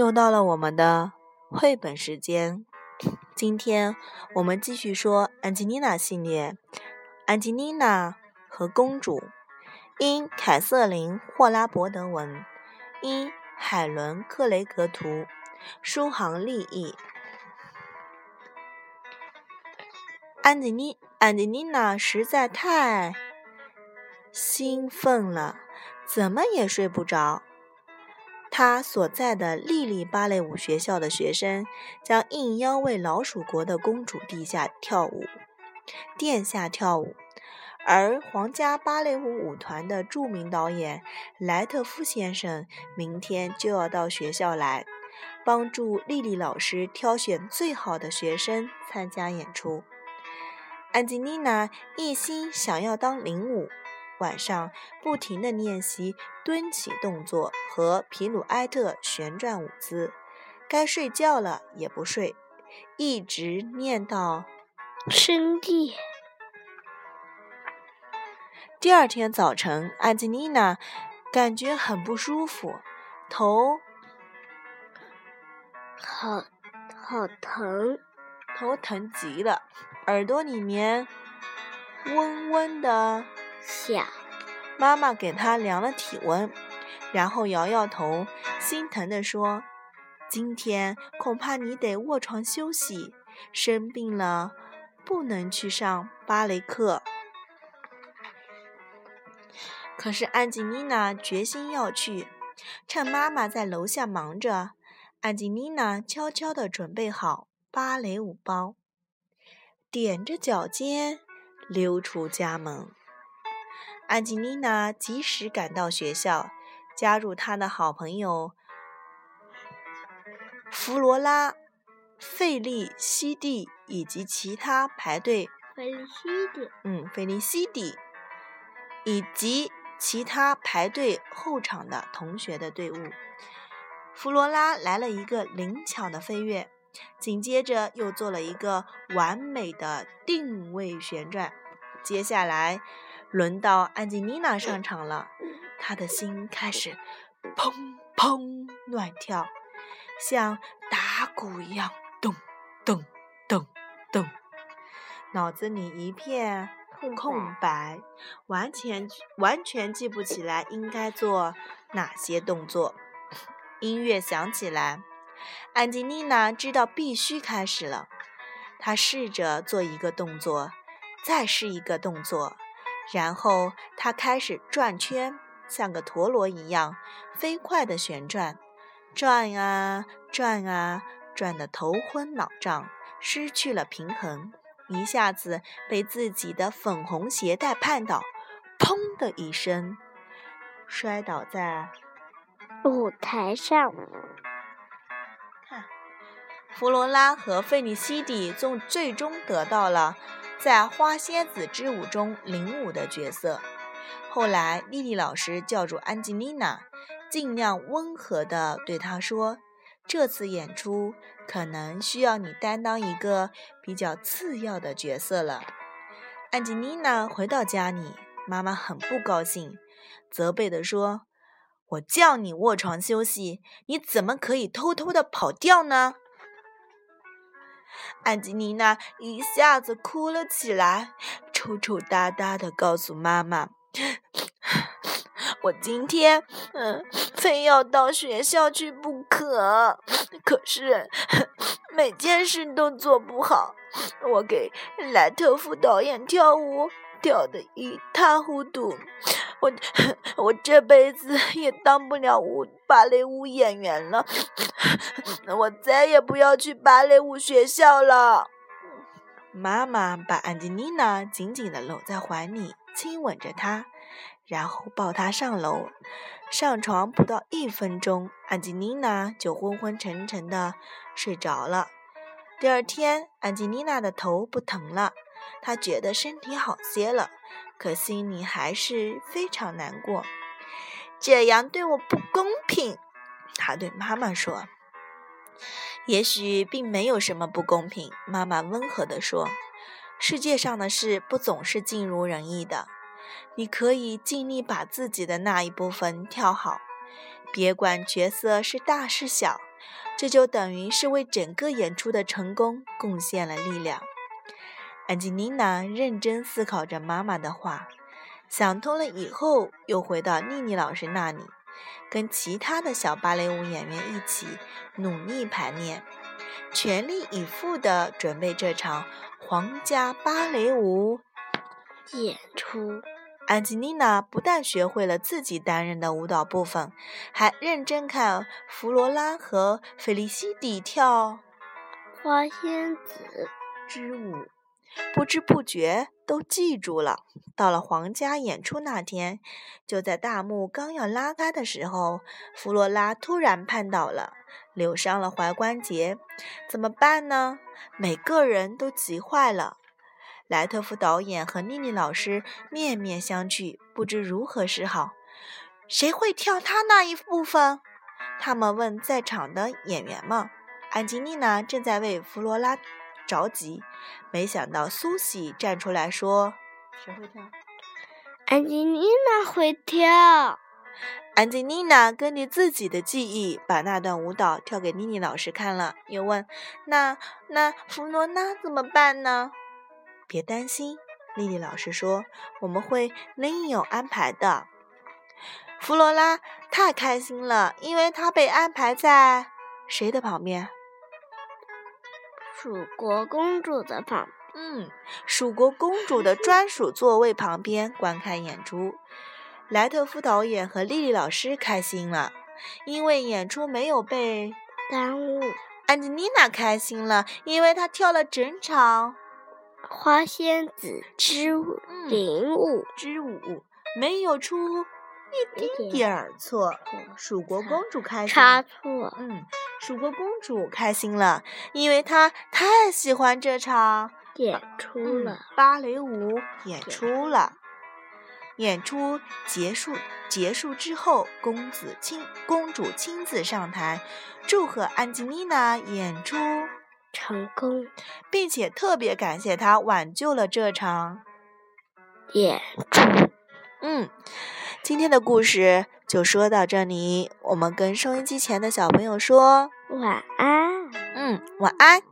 又到了我们的绘本时间，今天我们继续说《安吉丽娜》系列，《安吉丽娜和公主》，因凯瑟琳·霍拉伯德文，因海伦·克雷格图，书行立意。安吉丽安吉丽娜实在太兴奋了，怎么也睡不着。他所在的莉莉芭蕾舞学校的学生将应邀为老鼠国的公主殿下跳舞，殿下跳舞，而皇家芭蕾舞舞团的著名导演莱特夫先生明天就要到学校来，帮助莉莉老师挑选最好的学生参加演出。安吉丽娜一心想要当领舞。晚上不停地练习蹲起动作和皮鲁埃特旋转舞姿，该睡觉了也不睡，一直念到深夜。第二天早晨，安吉丽娜感觉很不舒服，头好好疼，头疼极了，耳朵里面嗡嗡的。响，妈妈给他量了体温，然后摇摇头，心疼地说：“今天恐怕你得卧床休息，生病了不能去上芭蕾课。”可是安吉丽娜决心要去，趁妈妈在楼下忙着，安吉丽娜悄悄地准备好芭蕾舞包，踮着脚尖溜出家门。安吉丽娜及时赶到学校，加入她的好朋友弗罗拉、费利西蒂以及其他排队。费利西蒂，嗯，费利西蒂以及其他排队候场的同学的队伍。弗罗拉来了一个灵巧的飞跃，紧接着又做了一个完美的定位旋转。接下来。轮到安吉丽娜上场了，她的心开始砰砰乱跳，像打鼓一样咚咚咚咚，脑子里一片空白，完全完全记不起来应该做哪些动作。音乐响起来，安吉丽娜知道必须开始了。她试着做一个动作，再试一个动作。然后他开始转圈，像个陀螺一样飞快地旋转，转啊转啊，转得头昏脑胀，失去了平衡，一下子被自己的粉红鞋带绊倒，砰的一声，摔倒在舞台上。看，弗罗拉和费利西蒂终最终得到了。在花仙子之舞中领舞的角色。后来，莉莉老师叫住安吉丽娜，尽量温和地对她说：“这次演出可能需要你担当一个比较次要的角色了。”安吉丽娜回到家里，妈妈很不高兴，责备地说：“我叫你卧床休息，你怎么可以偷偷地跑掉呢？”安吉丽娜一下子哭了起来，抽抽搭搭的告诉妈妈：“我今天，嗯，非要到学校去不可。可是每件事都做不好。我给莱特夫导演跳舞，跳得一塌糊涂。我，我这辈子也当不了舞芭蕾舞演员了。”我再也不要去芭蕾舞学校了。妈妈把安吉丽娜紧紧地搂在怀里，亲吻着她，然后抱她上楼。上床不到一分钟，安吉丽娜就昏昏沉沉地睡着了。第二天，安吉丽娜的头不疼了，她觉得身体好些了，可心里还是非常难过。这样对我不公平，他对妈妈说。也许并没有什么不公平，妈妈温和地说：“世界上的事不总是尽如人意的。你可以尽力把自己的那一部分跳好，别管角色是大是小，这就等于是为整个演出的成功贡献了力量。安吉丽娜认真思考着妈妈的话，想通了以后，又回到妮妮老师那里，跟其他的小芭蕾舞演员一起努力排练，全力以赴地准备这场皇家芭蕾舞演出。安吉丽娜不但学会了自己担任的舞蹈部分，还认真看弗罗拉和菲利西蒂跳花仙子之舞，不知不觉都记住了。到了皇家演出那天，就在大幕刚要拉开的时候，弗罗拉突然绊倒了，扭伤了踝关节，怎么办呢？每个人都急坏了。莱特夫导演和妮妮老师面面相觑，不知如何是好。谁会跳他那一部分？他们问在场的演员们。安吉丽娜正在为弗罗拉着急，没想到苏西站出来说：“谁会跳？”安吉丽娜会跳。安吉丽娜根据自己的记忆，把那段舞蹈跳给妮妮老师看了，又问：“那那弗罗拉怎么办呢？”别担心，丽丽老师说：“我们会另有安排的。”弗罗拉太开心了，因为她被安排在谁的旁边？蜀国公主的旁。嗯，蜀国公主的专属座位旁边观看演出。莱特夫导演和丽丽老师开心了，因为演出没有被耽误。安吉丽娜开心了，因为她跳了整场。花仙子之领舞之舞没有出一丁点儿错，蜀国公主开心。差错，嗯，蜀国公主开心了，因为她太喜欢这场演出了芭蕾舞演出了。演出结束结束之后，公子亲公主亲自上台祝贺安吉丽娜演出。成功，并且特别感谢她挽救了这场演出。嗯，今天的故事就说到这里，我们跟收音机前的小朋友说晚安。嗯，晚安。